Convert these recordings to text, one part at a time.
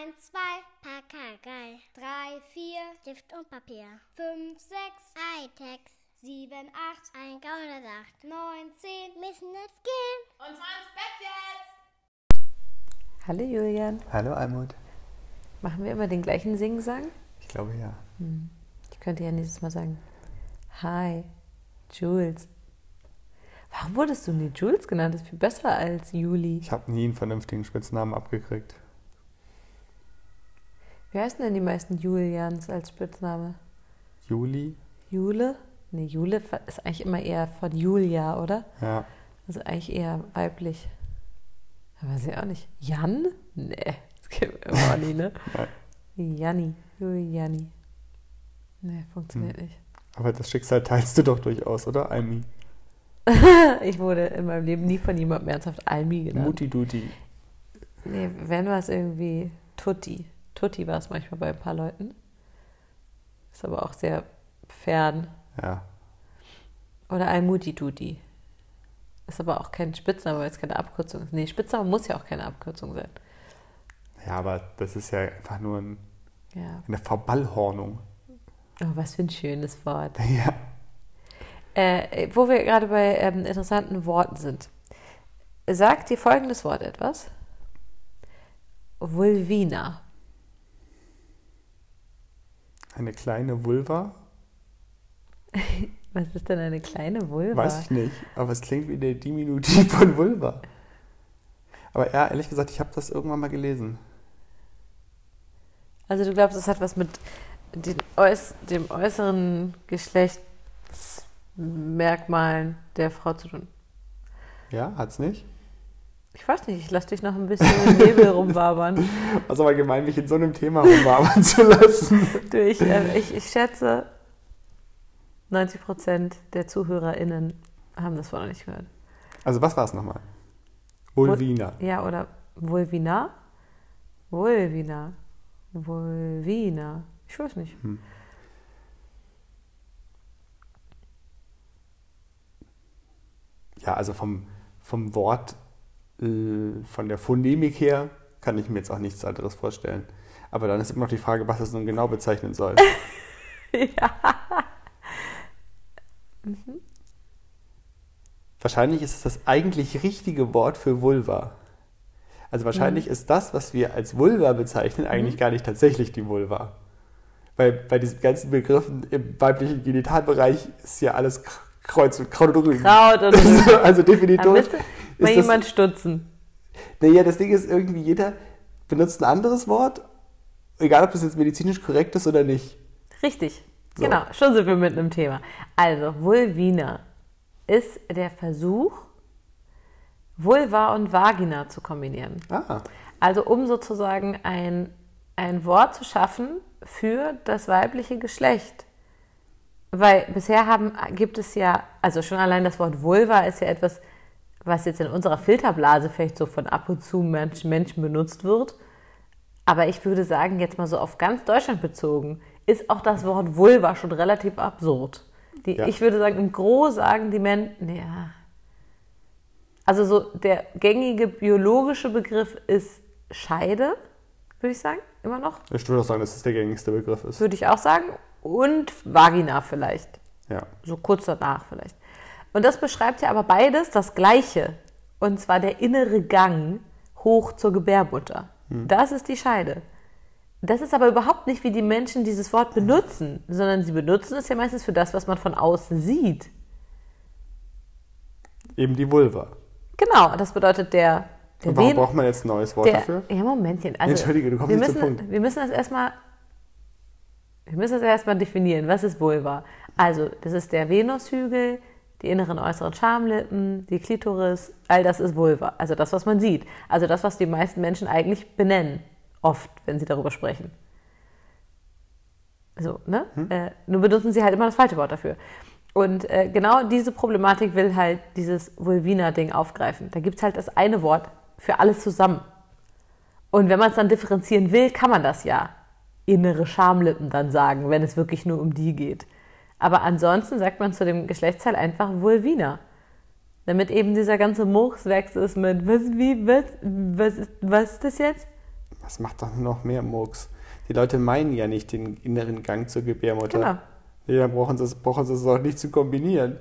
1, 2, Pakagei. 3, 4, Stift und Papier. 5, 6, Hightech. 7, 8, ein Gaunersacht. 9, 10, müssen jetzt gehen. Und zwar ins Bett jetzt! Hallo Julian. Hallo Almut. Machen wir immer den gleichen Singsang? Ich glaube ja. Ich könnte ja nächstes Mal sagen. Hi, Jules. Warum wurdest du nie Jules genannt? Das ist viel besser als Juli. Ich habe nie einen vernünftigen Spitznamen abgekriegt. Wie heißen denn die meisten Julians als Spitzname? Juli? Jule? Nee, Jule ist eigentlich immer eher von Julia, oder? Ja. Also eigentlich eher weiblich. Aber weiß ich auch nicht. Jan? Nee, das geht immer nie, ne? Janni. Juliani. Nee, funktioniert nicht. Aber das Schicksal teilst du doch durchaus, oder? Almi. Ich wurde in meinem Leben nie von jemandem ernsthaft Almi genannt. Mutti Duti. Nee, wenn war es irgendwie Tutti. Tutti war es manchmal bei ein paar Leuten. Ist aber auch sehr fern. Ja. Oder Almuti Duti. Ist aber auch kein Spitzname, weil es keine Abkürzung ist. Nee, Spitzname muss ja auch keine Abkürzung sein. Ja, aber das ist ja einfach nur ein, Ja. eine Verballhornung. Oh, was für ein schönes Wort. Ja. Äh, wo wir gerade bei ähm, interessanten Worten sind. Sagt dir folgendes Wort etwas? Vulvina. Eine kleine Vulva? Was ist denn eine kleine Vulva? Weiß ich nicht. Aber es klingt wie der Diminutiv von Vulva. Aber ja, ehrlich gesagt, ich habe das irgendwann mal gelesen. Also du glaubst, es hat was mit den äuß dem äußeren Geschlechtsmerkmalen der Frau zu tun? Ja, hat's nicht? Ich weiß nicht, ich lasse dich noch ein bisschen im Nebel rumwabern. Was aber gemein, mich in so einem Thema rumwabern zu lassen. Du, ich, äh, ich, ich schätze, 90 Prozent der ZuhörerInnen haben das vorher noch nicht gehört. Also was war es nochmal? Vulvina. Ja, oder Vulvina? Vulvina. Vulvina. Ich weiß nicht. Ja, also vom, vom Wort, von der Phonemik her, kann ich mir jetzt auch nichts anderes vorstellen. Aber dann ist immer noch die Frage, was es nun genau bezeichnen soll. ja. Wahrscheinlich ist es das eigentlich richtige Wort für Vulva. Also wahrscheinlich ist das, was wir als Vulva bezeichnen, eigentlich gar nicht tatsächlich die Vulva. Weil bei diesen ganzen Begriffen im weiblichen Genitalbereich ist ja alles Kreuz und Kraut und Rüben. Kraut und Rüben. also definitiv mal ist das, jemand stutzen. Naja, das Ding ist irgendwie, jeder benutzt ein anderes Wort, egal ob das jetzt medizinisch korrekt ist oder nicht. Richtig. So. Genau, schon sind wir mit einem Thema. Also, Vulvina ist der Versuch, Vulva und Vagina zu kombinieren. Ah, Also um sozusagen ein, ein Wort zu schaffen für das weibliche Geschlecht. Weil bisher haben, gibt es ja, also schon allein das Wort Vulva ist ja etwas, was jetzt in unserer Filterblase vielleicht so von ab und zu Menschen, Menschen benutzt wird. Aber ich würde sagen, jetzt mal so auf ganz Deutschland bezogen, ist auch das Wort Vulva schon relativ absurd. Die, Ja. Ich würde sagen, im Gros sagen die Menschen, ja. Also so der gängige biologische Begriff ist Scheide, würde ich sagen, immer noch. ich würde auch sagen, dass es der gängigste Begriff ist. Würde ich auch sagen. Und Vagina vielleicht. Ja. So kurz danach vielleicht. Und das beschreibt ja aber beides das Gleiche. Und zwar der innere Gang hoch zur Gebärmutter. Das ist die Scheide. Das ist aber überhaupt nicht, wie die Menschen dieses Wort benutzen, sondern sie benutzen es ja meistens für das, was man von außen sieht. Eben die Vulva. Genau, das bedeutet der, der warum Ven- braucht man jetzt ein neues Wort der, dafür? Ja, Momentchen. Also, Entschuldige, du kommst wir nicht müssen, zum Punkt. Wir müssen das erstmal. Wir müssen das erstmal definieren. Was ist Vulva? Also, das ist der Venushügel, die inneren äußeren Schamlippen, die Klitoris, all das ist Vulva. Also das, was man sieht. Also das, was die meisten Menschen eigentlich benennen. Oft, wenn sie darüber sprechen. So, ne? Hm? Äh, nur benutzen sie halt immer das falsche Wort dafür. Und äh, genau diese Problematik will halt dieses Vulvina-Ding aufgreifen. Da gibt es halt das eine Wort für alles zusammen. Und wenn man es dann differenzieren will, kann man das ja innere Schamlippen dann sagen, wenn es wirklich nur um die geht. Aber ansonsten sagt man zu dem Geschlechtsteil einfach Vulvina. Damit eben dieser ganze Murks weg ist mit, was, wie, was, was ist, was ist das jetzt? Das macht doch noch mehr Murks. Die Leute meinen ja nicht den inneren Gang zur Gebärmutter. Genau. Nee, dann brauchen sie es brauchen sie es auch nicht zu kombinieren.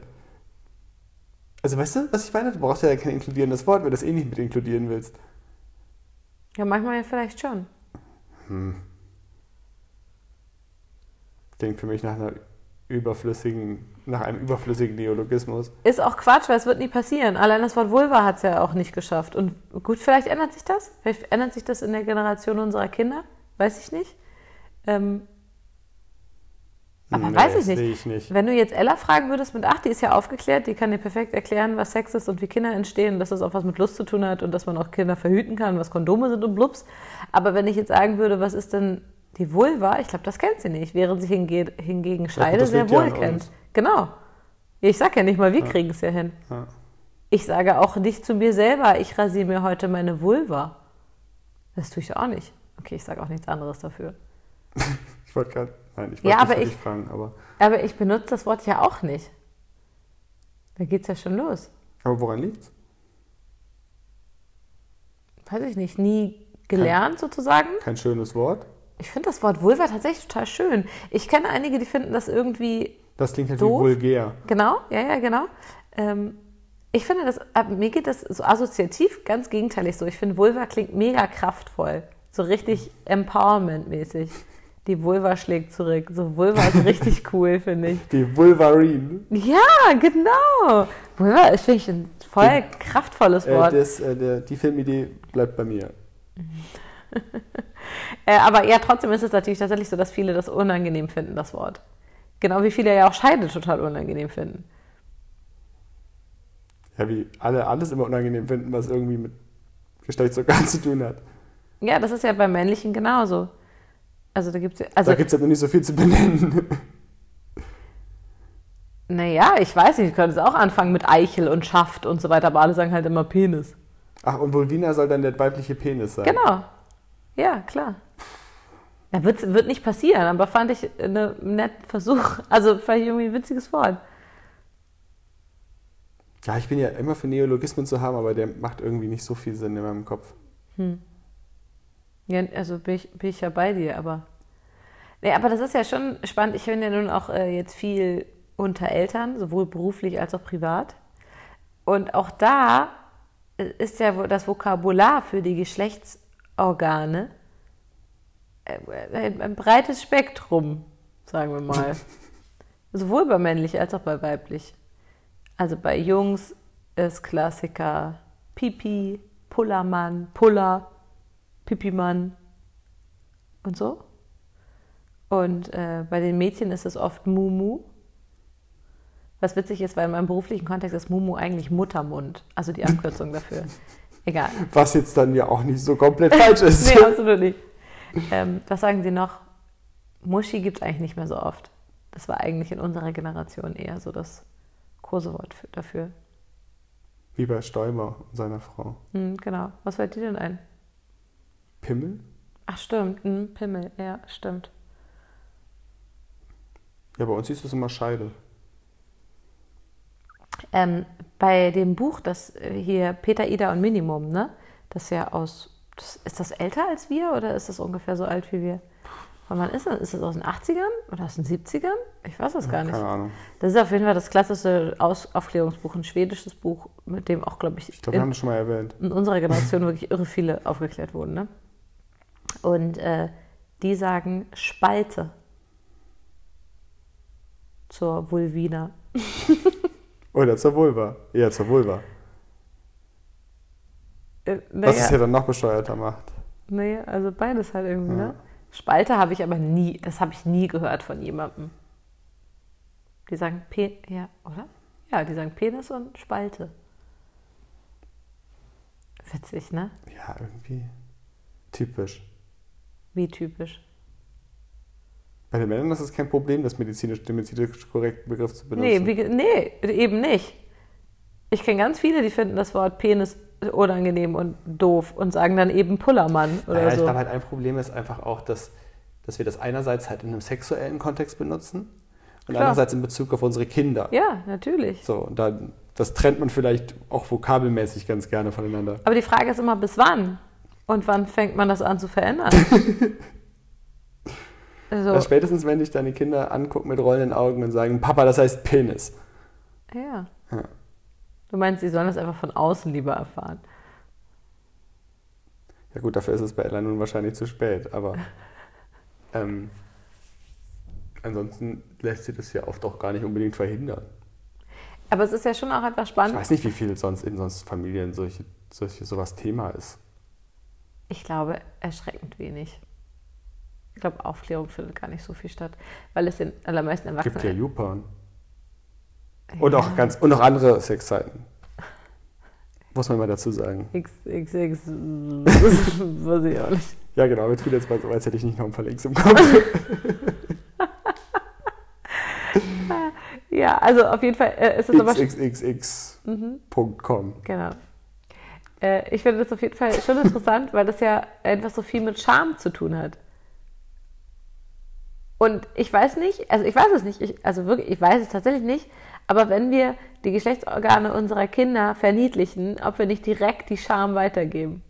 Also weißt du, was ich meine? Du brauchst ja kein inkludierendes Wort, wenn du das eh nicht mit inkludieren willst. Ja, manchmal ja vielleicht schon. Klingt für mich nach einer überflüssigen, nach einem überflüssigen Neologismus. Ist auch Quatsch, weil es wird nie passieren. Allein das Wort Vulva hat es ja auch nicht geschafft. Und gut, vielleicht ändert sich das. Vielleicht ändert sich das in der Generation unserer Kinder. Weiß ich nicht. Ähm, aber Nee, weiß ich nicht. ich nicht. Wenn du jetzt Ella fragen würdest mit acht, die ist ja aufgeklärt, die kann dir perfekt erklären, was Sex ist und wie Kinder entstehen, dass das auch was mit Lust zu tun hat und dass man auch Kinder verhüten kann, was Kondome sind und blups. Aber wenn ich jetzt sagen würde, was ist denn die Vulva, ich glaube, das kennt sie nicht, während sie hinge hingegen Scheide sehr ja wohl kennt. Genau. Ich sag ja nicht mal, wir kriegen es ja hin. Ja. Ich sage auch nicht zu mir selber, ich rasiere mir heute meine Vulva. Das tue ich auch nicht. Okay, ich sage auch nichts anderes dafür. Ich wollte gerade, nein, ich wollte Ja, nicht ich- fragen, aber, Aber ich benutze das Wort ja auch nicht. Da geht's ja schon los. aber woran liegt's? Weiß ich nicht, nie gelernt sozusagen. Kein schönes Wort. Ich finde das Wort Vulva tatsächlich total schön. Ich kenne einige, die finden das irgendwie Das klingt halt Doof. wie vulgär. Genau, ja, ja, genau. Ähm, ich finde das, ab- mir geht das so assoziativ ganz gegenteilig so. Ich finde, Vulva klingt mega kraftvoll. So richtig Empowerment-mäßig. Die Vulva schlägt zurück. So Vulva ist richtig cool, finde ich. Die Vulvarine. Ja, genau. Vulva ist, finde ich, ein voll kraftvolles Äh, Wort. das, äh, der, die Filmidee bleibt bei mir. Äh, aber ja, trotzdem ist es natürlich tatsächlich so, dass viele das unangenehm finden, das Wort. Genau wie viele ja auch Scheide total unangenehm finden. Ja, wie alle alles immer unangenehm finden, was irgendwie mit Geschlechtsorganen zu tun hat. Ja, das ist ja beim Männlichen genauso. Also da gibt es also da halt noch nicht so viel zu benennen. Naja, ich weiß nicht, ich könnte es auch anfangen mit Eichel und Schaft und so weiter, aber alle sagen halt immer Penis. Ach, und Vulvina soll dann der weibliche Penis sein. Genau. Ja, klar. Ja, wird, wird nicht passieren, aber fand ich einen netten Versuch. Also fand ich irgendwie ein witziges Wort. Ja, ich bin ja immer für Neologismen zu haben, aber der macht irgendwie nicht so viel Sinn in meinem Kopf. Ja, also bin ich, bin ich ja bei dir, aber. Nee, aber das ist ja schon spannend. Ich bin ja nun auch äh, jetzt viel unter Eltern, sowohl beruflich als auch privat. Und auch da äh, ist ja das Vokabular für die Geschlechtsorgane ein, ein breites Spektrum, sagen wir mal. sowohl bei männlich als auch bei weiblich. Also bei Jungs ist Klassiker Pipi, Pullermann, Puller, Pipimann und so. Und äh, bei den Mädchen ist es oft Mumu. Was witzig ist, weil in meinem beruflichen Kontext ist Mumu eigentlich Muttermund. Also die Abkürzung dafür. Egal. Was jetzt dann ja auch nicht so komplett falsch ist. Nee, absolut nicht. Ähm, was sagen Sie noch? Muschi gibt es eigentlich nicht mehr so oft. Das war eigentlich in unserer Generation eher so das Kursewort für, dafür. Wie bei Stoiber und seiner Frau. Hm, genau. Was fällt dir denn ein? Pimmel? Ach, stimmt. Hm, Pimmel. Ja, stimmt. Ja, bei uns hieß es immer Scheide. Ähm, bei dem Buch, das äh, hier Peter, Ida und Minimum, ne? Das ja aus. Das, ist das älter als wir oder ist das ungefähr so alt wie wir? Von wann ist das? Ist das aus den 80ern oder aus den 70ern? Ich weiß das gar nicht. Keine Ahnung. Das ist auf jeden Fall das klassische aus Aufklärungsbuch, ein schwedisches Buch, mit dem auch, glaube ich, Ich glaube, wir haben in, das schon mal erwähnt. in unserer Generation wirklich irre viele aufgeklärt wurden. Ne? Und äh, die sagen Spalte zur Vulvina. Oder zur Vulva. Eher zur Vulva. Äh, Was es naja, ja dann noch bescheuerter macht. naja, also beides halt irgendwie, Ja. ne? Spalte habe ich aber nie, das habe ich nie gehört von jemandem. Die sagen Pe ja, oder? Ja, die sagen Penis und Spalte. Witzig, ne? Ja, irgendwie typisch. Wie typisch. Bei den Männern ist es kein Problem, das medizinisch, den medizinisch korrekten Begriff zu benutzen. Nee, wie, nee, eben nicht. Ich kenne ganz viele, die finden das Wort Penis unangenehm und doof und sagen dann eben Pullermann oder naja, ich so. glaube halt ein Problem ist einfach auch, dass, dass wir das einerseits halt in einem sexuellen Kontext benutzen und Klar. andererseits in Bezug auf unsere Kinder. ja, natürlich. So, und dann, das trennt man vielleicht auch vokabelmäßig ganz gerne voneinander. Aber die Frage ist immer, bis wann? Und wann fängt man das an zu verändern? also, Also spätestens, wenn dich deine Kinder angucken mit rollenden Augen und sagen, Papa, das heißt Penis. ja. Ja. Du meinst, sie sollen das einfach von außen lieber erfahren. Ja gut, dafür ist es bei Ella nun wahrscheinlich zu spät, aber ähm, ansonsten lässt sich das ja oft auch gar nicht unbedingt verhindern. Aber es ist ja schon auch einfach Ich spannend. weiß nicht, wie viel sonst in sonst Familien solche, solche sowas Thema ist. Ich glaube, erschreckend wenig. Ich glaube, Aufklärung findet gar nicht so viel statt, weil es den allermeisten Es gibt ja Erwachsenen. YouPorn. Und auch ganz und auch andere Sexseiten. Muss man mal dazu sagen. XXX, weiß ich auch nicht. Ja, genau, jetzt tut jetzt mal so, als hätte ich nicht noch ein paar Links im Kopf. Ja, also auf jeden Fall äh, ist es aber. xxx.com. Genau. Äh, ich finde das auf jeden Fall schon interessant, weil das ja etwas so viel mit Scham zu tun hat. Und ich weiß nicht, also ich weiß es nicht, ich, also wirklich, ich weiß es tatsächlich nicht, aber wenn wir die Geschlechtsorgane unserer Kinder verniedlichen, ob wir nicht direkt die Scham weitergeben.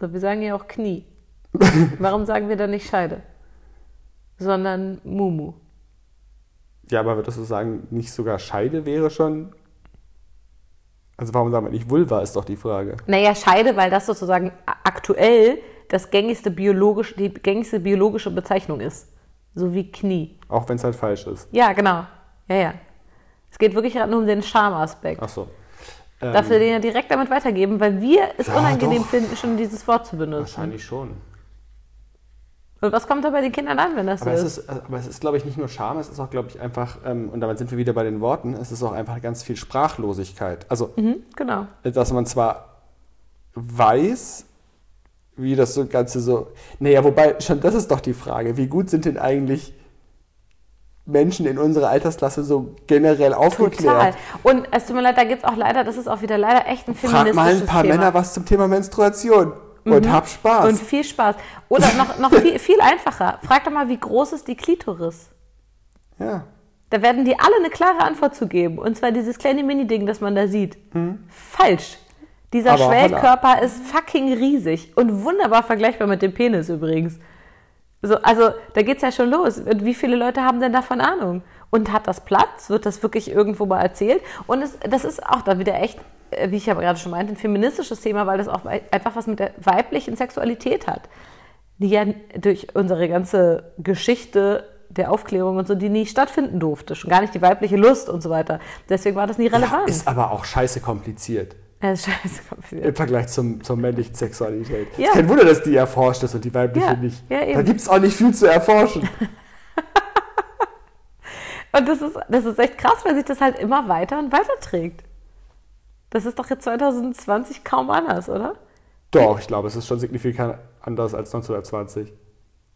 So, wir sagen ja auch Knie. Warum sagen wir dann nicht Scheide? Sondern Mumu. Ja, aber würdest du sagen, nicht sogar Scheide wäre schon. Also warum sagen wir nicht Vulva, ist doch die Frage. Naja, Scheide, weil das sozusagen aktuell das gängigste biologisch, die gängigste biologische Bezeichnung ist. So wie Knie. Auch wenn es halt falsch ist. Ja, genau. Ja, ja. Es geht wirklich gerade nur um den Schamaspekt. Ach so. Darf wir den ja direkt damit weitergeben, weil wir es Ja, unangenehm doch. finden, schon dieses Wort zu benutzen. Wahrscheinlich schon. Und was kommt da bei den Kindern an, wenn das Aber so ist? ist, aber es ist, glaube ich, nicht nur Scham, es ist auch, glaube ich, einfach, ähm, und damit sind wir wieder bei den Worten, es ist auch einfach ganz viel Sprachlosigkeit. Also, Mhm, genau. dass man zwar weiß, wie das so Ganze so. Naja, wobei, schon das ist doch die Frage. Wie gut sind denn eigentlich Menschen in unserer Altersklasse so generell Total. aufgeklärt? Und es tut mir leid, da gibt es auch leider, das ist auch wieder leider echt ein Frag feministisches mal ein paar Thema. Männer was zum Thema Menstruation und hab Spaß. Und viel Spaß. Oder noch, noch viel, viel einfacher. Frag doch mal, wie groß ist die Klitoris? ja. Da werden die alle eine klare Antwort zu geben. Und zwar dieses kleine Mini-Ding, das man da sieht. Falsch. Dieser Aber Schwellkörper ist fucking riesig und wunderbar vergleichbar mit dem Penis übrigens. So, also da geht's ja schon los. Und wie viele Leute haben denn davon Ahnung? Und hat das Platz? Wird das wirklich irgendwo mal erzählt? Und es, das ist auch da wieder echt, äh, wie ich ja gerade schon meinte, ein feministisches Thema, weil das auch einfach was mit der weiblichen Sexualität hat. Die ja durch unsere ganze Geschichte der Aufklärung und so, die nie stattfinden durfte. Schon gar nicht die weibliche Lust und so weiter. Deswegen war das nie ja. relevant. Ist aber auch scheiße kompliziert. Kompliziert. Im Vergleich zum, zur männlichen Sexualität. Ja. Ist kein Wunder, dass die erforscht ist und die weibliche Ja, nicht. ja, da gibt es auch nicht viel zu erforschen. Und das ist, das ist echt krass, weil sich das halt immer weiter und weiter trägt. Das ist doch jetzt 2020 kaum anders, oder? Doch, ich glaube, es ist schon signifikant anders als 1920.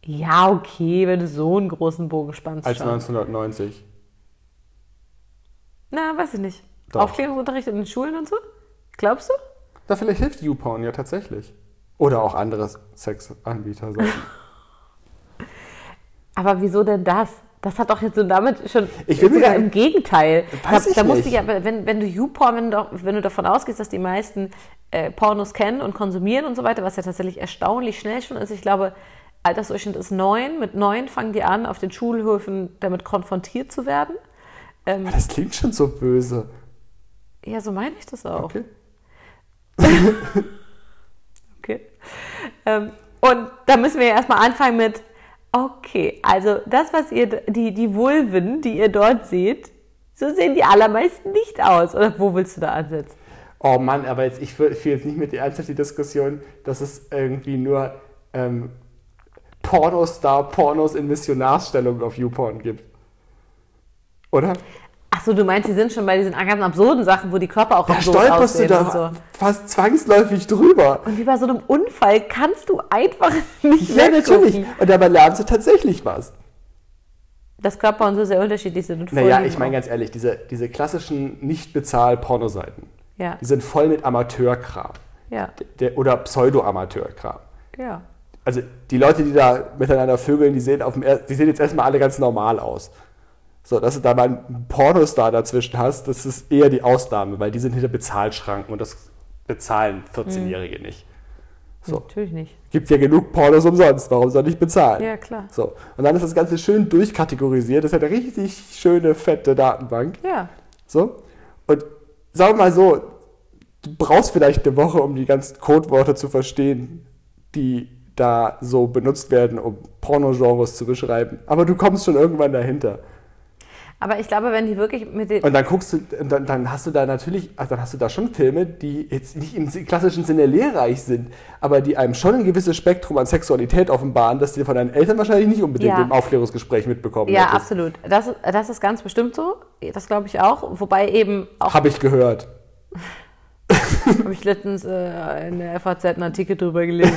Ja, okay, wenn du so einen großen Bogen spannst. Als schon. 1990. Na, weiß ich nicht. Doch. Aufklärungsunterricht in den Schulen und so? Glaubst du? Da vielleicht hilft YouPorn ja tatsächlich. Oder auch andere Sexanbieter. Aber wieso denn das? Das hat doch jetzt so damit schon. Ich mir sogar im Gegenteil. Weiß da, ich da musst nicht. du ja, wenn, wenn du YouPorn, wenn du, wenn du davon ausgehst, dass die meisten äh, Pornos kennen und konsumieren und so weiter, was ja tatsächlich erstaunlich schnell schon ist. Ich glaube, Altersdurchschnitt ist neun. Mit neun fangen die an, auf den Schulhöfen damit konfrontiert zu werden. Ähm, Das klingt schon so böse. ja, so meine ich das auch. Okay. Okay. Ähm, und da müssen wir ja erstmal anfangen mit, okay, also das, was ihr, die, die Vulven, die ihr dort seht, so sehen die allermeisten nicht aus. Oder wo willst du da ansetzen? Oh Mann, aber jetzt, ich führe jetzt nicht mit dir ernsthaft die Diskussion, dass es irgendwie nur ähm, Pornostar-Pornos in Missionarsstellung auf YouPorn gibt. Oder? Achso, du meinst, die sind schon bei diesen ganz absurden Sachen, wo die Körper auch Da absurd stolperst du da und so. fast zwangsläufig drüber. Und wie bei so einem Unfall kannst du einfach nicht Ja, natürlich. Und dabei lernst du tatsächlich was. Dass Körper und so sehr unterschiedlich sind. Und Naja, ich meine ganz ehrlich, diese, diese klassischen Nicht-Bezahl-Pornoseiten, Ja, die sind voll mit Amateurkram. ja, Der, oder Pseudo-Amateurkram. ja. Also die Leute, die da miteinander vögeln, die sehen, auf dem, er- die sehen jetzt erstmal alle ganz normal aus. So, dass du da mal einen Pornostar dazwischen hast, das ist eher die Ausnahme, weil die sind hinter Bezahlschranken und das bezahlen 14-Jährige nicht. So. Natürlich nicht. Gibt ja genug Pornos umsonst, warum soll ich bezahlen? Ja, klar. So. Und dann ist das Ganze schön durchkategorisiert. Das ist eine richtig schöne, fette Datenbank. Ja. So. Und sagen wir mal so, du brauchst vielleicht eine Woche, um die ganzen Codewörter zu verstehen, die da so benutzt werden, um Pornogenres zu beschreiben. Aber du kommst schon irgendwann dahinter. Aber ich glaube, wenn die wirklich mit den. Und dann guckst du, dann, dann hast du da natürlich, also dann hast du da schon Filme, die jetzt nicht im klassischen Sinne lehrreich sind, aber die einem schon ein gewisses Spektrum an Sexualität offenbaren, das du von deinen Eltern wahrscheinlich nicht unbedingt Ja. im Aufklärungsgespräch mitbekommen Ja, hättest. absolut. Das, ist- das ist ganz bestimmt so. Das glaube ich auch. Wobei eben auch, Habe ich gehört. habe ich letztens äh, in der FAZ einen Artikel drüber gelesen.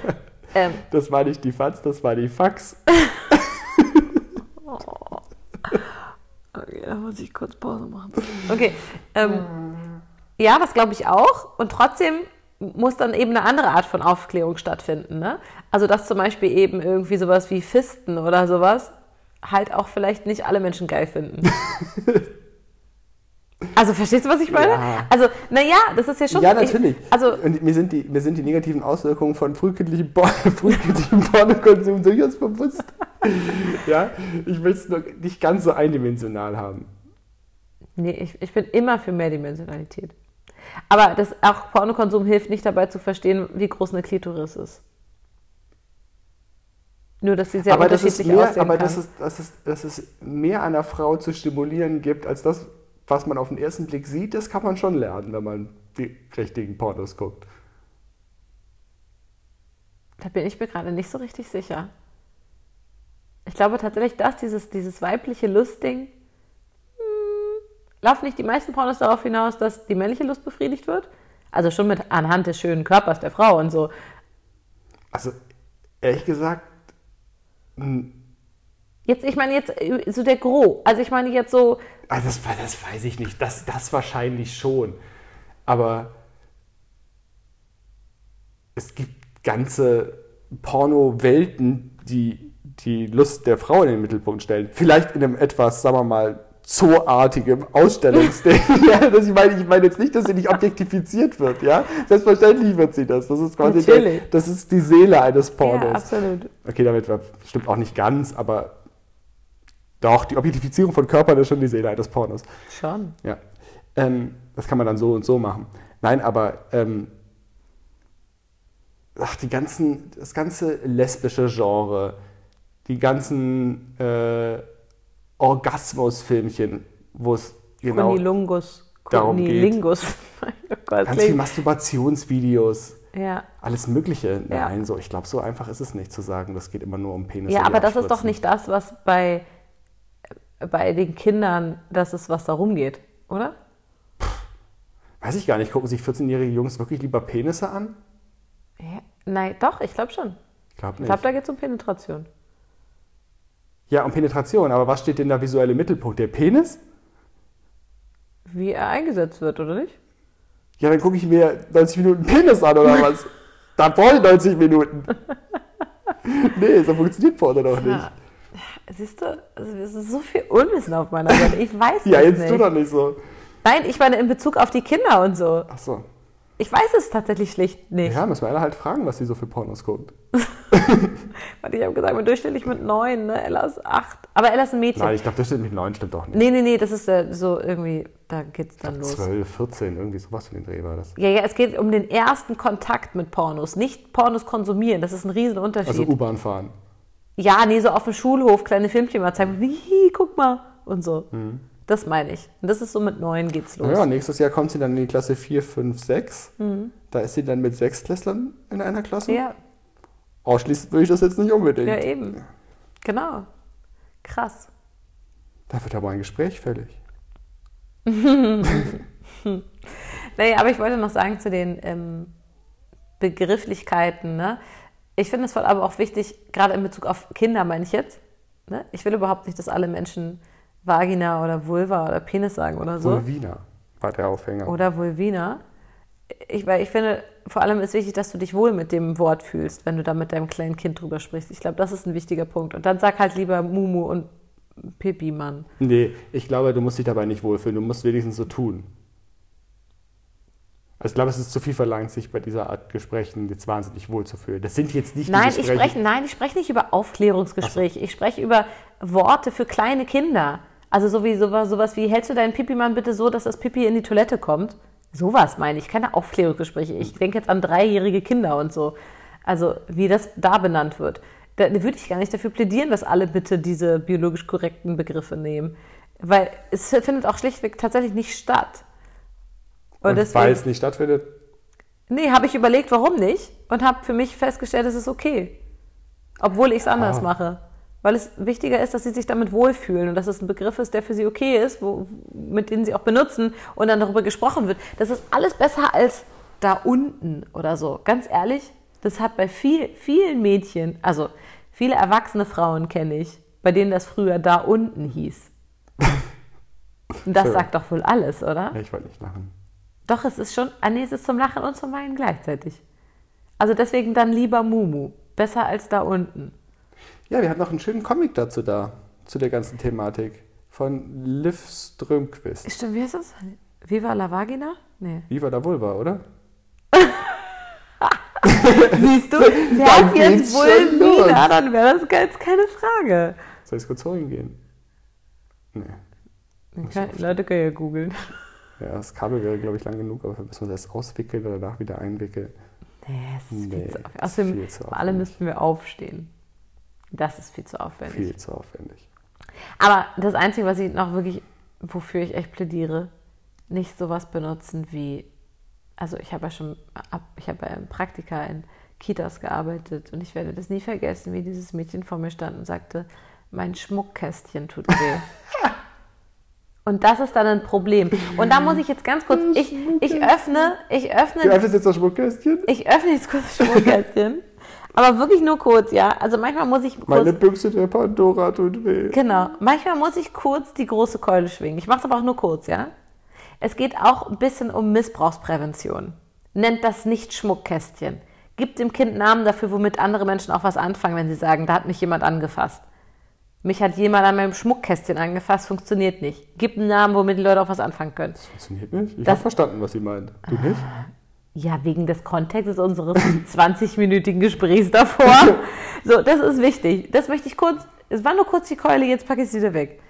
ähm, Das war nicht die FAZ, das war die Fax. Okay, da muss ich kurz Pause machen. Okay. Ähm, ja, das glaube ich auch. Und trotzdem muss dann eben eine andere Art von Aufklärung stattfinden. Ne? Also, dass zum Beispiel eben irgendwie sowas wie Fisten oder sowas halt auch vielleicht nicht alle Menschen geil finden. Also, verstehst du, was ich meine? Ja. Also, naja, das ist ja schon. Ja, natürlich. Ich, also, und mir sind, die, mir sind die negativen Auswirkungen von frühkindlichem, Por frühkindlichem Pornokonsum durchaus bewusst. ja, ich will es nur nicht ganz so eindimensional haben. Nee, ich, ich bin immer für Mehrdimensionalität. Aber das, auch Pornokonsum hilft nicht dabei zu verstehen, wie groß eine Klitoris ist. Nur, dass sie sehr aber das ist unterschiedlich mehr, aussehen aber kann. dass es, dass, es, dass es mehr einer Frau zu stimulieren gibt, als das, was man auf den ersten Blick sieht, das kann man schon lernen, wenn man die richtigen Pornos guckt. Da bin ich mir gerade nicht so richtig sicher. Ich glaube tatsächlich, dass dieses, dieses weibliche Lustding, hm, laufen nicht die meisten Pornos darauf hinaus, dass die männliche Lust befriedigt wird? Also schon mit anhand des schönen Körpers der Frau und so. Also, ehrlich gesagt, Jetzt, ich meine jetzt äh, so der Gros. Also ich meine jetzt so, Ah, das, das weiß ich nicht. Das, das wahrscheinlich schon. Aber es gibt ganze Porno-Welten, die die Lust der Frau in den Mittelpunkt stellen. Vielleicht in einem etwas, sagen wir mal, zooartigem Ausstellungsding. ja, das, ich, meine, ich meine jetzt nicht, dass sie nicht objektifiziert wird. Ja? Selbstverständlich wird sie das. Das ist quasi. Der, das ist die Seele eines ja, Pornos. absolut. Okay, damit war, stimmt auch nicht ganz, aber doch, die Objektifizierung von Körpern ist schon die Seele eines Pornos. Schon. Ja. Ähm, das kann man dann so und so machen. Nein, aber ähm, ach, die ganzen, das ganze lesbische Genre, die ganzen äh, Orgasmusfilmchen, wo es genau Kunilungus. darum geht. Kunilingus. oh Gott, ganz viel Masturbationsvideos, ja. alles Mögliche. Ja. Nein, so, ich glaube, so einfach ist es nicht zu sagen, das geht immer nur um Penis. ja, aber das ist doch nicht das, was bei, bei den Kindern, das ist, was da rumgeht, oder? Weiß ich gar nicht, gucken sich 14-jährige Jungs wirklich lieber Penisse an? Ja, nein, doch, ich glaube schon. Ich glaube Ich nicht. glaube, da geht es um Penetration. ja, um Penetration, aber was steht denn da visuell im Mittelpunkt? Der Penis? Wie er eingesetzt wird, oder nicht? Ja, dann gucke ich mir 90 Minuten Penis an oder was? da brauche ich 90 Minuten. nee, so funktioniert Porno doch nicht. Ja. Siehst du, also es ist so viel Unwissen auf meiner Seite. Ich weiß Ja, es jetzt nicht. tu doch nicht so. Nein, ich meine in Bezug auf die Kinder und so. Ach so. Ich weiß es tatsächlich schlicht nicht. Ja, müssen wir alle halt fragen, was sie so für Pornos guckt. Weil ich habe gesagt, man durchschnittlich mit neun, ne? Ella ist acht. Aber Ella ist ein Mädchen. Nein, ich glaube, stimmt mit 9, stimmt doch nicht. Nee, nee, nee, das ist äh, so irgendwie, da geht's dann los. 12, 14, irgendwie sowas für den Dreh war das. Ja, ja, es geht um den ersten Kontakt mit Pornos, nicht Pornos konsumieren. Das ist ein Riesenunterschied. Also U-Bahn fahren. Ja, nee, so auf dem Schulhof kleine Filmchen mal zeigen, wie, guck mal und so. Mhm. Das meine ich. Und das ist so mit neun geht's los. Naja, nächstes Jahr kommt sie dann in die Klasse 4, 5, 6. Mhm. Da ist sie dann mit Sechsklässlern in einer Klasse. ja, Ausschließen würde ich das jetzt nicht unbedingt. ja, eben. Genau. Krass. Da wird aber ein Gespräch fällig. Naja, aber ich wollte noch sagen zu den ähm, Begrifflichkeiten. Ne? Ich finde es voll aber auch wichtig, gerade in Bezug auf Kinder meine ich jetzt. Ne? Ich will überhaupt nicht, dass alle Menschen Vagina oder Vulva oder Penis sagen oder so. Vulvina war der Aufhänger. Oder Vulvina. Ich, weil ich finde, vor allem ist wichtig, dass du dich wohl mit dem Wort fühlst, wenn du da mit deinem kleinen Kind drüber sprichst. Ich glaube, das ist ein wichtiger Punkt. Und dann sag halt lieber Mumu und Pipi, Mann. Nee, ich glaube, du musst dich dabei nicht wohlfühlen. Du musst wenigstens so tun. Also ich glaube, es ist zu viel verlangt, sich bei dieser Art Gesprächen jetzt wahnsinnig wohlzufühlen. Das sind jetzt nicht die Nein, ich Gespräche. spreche, nein, ich spreche nicht über Aufklärungsgespräche. Ich spreche über Worte für kleine Kinder. Also so wie, sowas, sowas wie, hältst du deinen Pipi-Mann bitte so, dass das Pipi in die Toilette kommt? Sowas meine ich, keine Aufklärungsgespräche. Ich denke jetzt an dreijährige Kinder und so. Also wie das da benannt wird. Da würde ich gar nicht dafür plädieren, dass alle bitte diese biologisch korrekten Begriffe nehmen. Weil es findet auch schlichtweg tatsächlich nicht statt. Und weil es nicht stattfindet, Nee, habe ich überlegt, warum nicht und habe für mich festgestellt, es ist okay. Obwohl ich es anders Ah. mache. Weil es wichtiger ist, dass sie sich damit wohlfühlen und dass es ein Begriff ist, der für sie okay ist, wo, mit den sie auch benutzen und dann darüber gesprochen wird. Das ist alles besser als da unten oder so. Ganz ehrlich, das hat bei viel, vielen Mädchen, also viele erwachsene Frauen kenne ich, bei denen das früher da unten hieß. Und das sagt doch wohl alles, oder? Ich wollte nicht lachen. Doch, es ist schon, ah, nee, es ist zum Lachen und zum Weinen gleichzeitig. Also deswegen dann lieber Mumu. Besser als da unten. Ja, wir haben noch einen schönen Comic dazu da, zu der ganzen Thematik. Von Liv Strömquist. Stimmt, wie heißt das? Viva la Vagina? Nee. Da wohl war, oder? Siehst du, wer jetzt schon los. wieder, dann wäre das jetzt keine Frage. Soll ich kurz holen gehen? Nee. Okay, Leute können ja googeln. Ja, das Kabel wäre, glaube ich, lang genug, aber bis man das auswickelt oder danach wieder einwickelt. Nee, es ist Nee, viel zu aufwendig. Außerdem, viel zu alle müssten wir aufstehen. Das ist viel zu aufwendig. Viel zu aufwendig. Aber das Einzige, was ich noch wirklich, wofür ich echt plädiere, nicht sowas benutzen wie, also ich habe ja schon, ich habe ja im Praktika in Kitas gearbeitet und ich werde das nie vergessen, wie dieses Mädchen vor mir stand und sagte, mein Schmuckkästchen tut weh. Und das ist dann ein Problem. Und da muss ich jetzt ganz kurz, ich, ich öffne, ich öffne Du öffnest jetzt das Schmuckkästchen? ich öffne jetzt kurz das Schmuckkästchen. aber wirklich nur kurz, ja. Also manchmal muss ich kurz. Meine Büchse der Pandora tut weh. Genau. Manchmal muss ich kurz die große Keule schwingen. Ich mache es aber auch nur kurz, ja. Es geht auch ein bisschen um Missbrauchsprävention. Nennt das nicht Schmuckkästchen. Gibt dem Kind Namen dafür, womit andere Menschen auch was anfangen, wenn sie sagen, da hat mich jemand angefasst. Mich hat jemand an meinem Schmuckkästchen angefasst, funktioniert nicht. Gib einen Namen, womit die Leute auch was anfangen können. Funktioniert nicht? Ich Das- habe verstanden, was sie meint. Du nicht? Ja, wegen des Kontextes unseres 20-minütigen Gesprächs davor. So, das ist wichtig. Das möchte ich kurz. Es war nur kurz die Keule, jetzt packe ich sie wieder weg.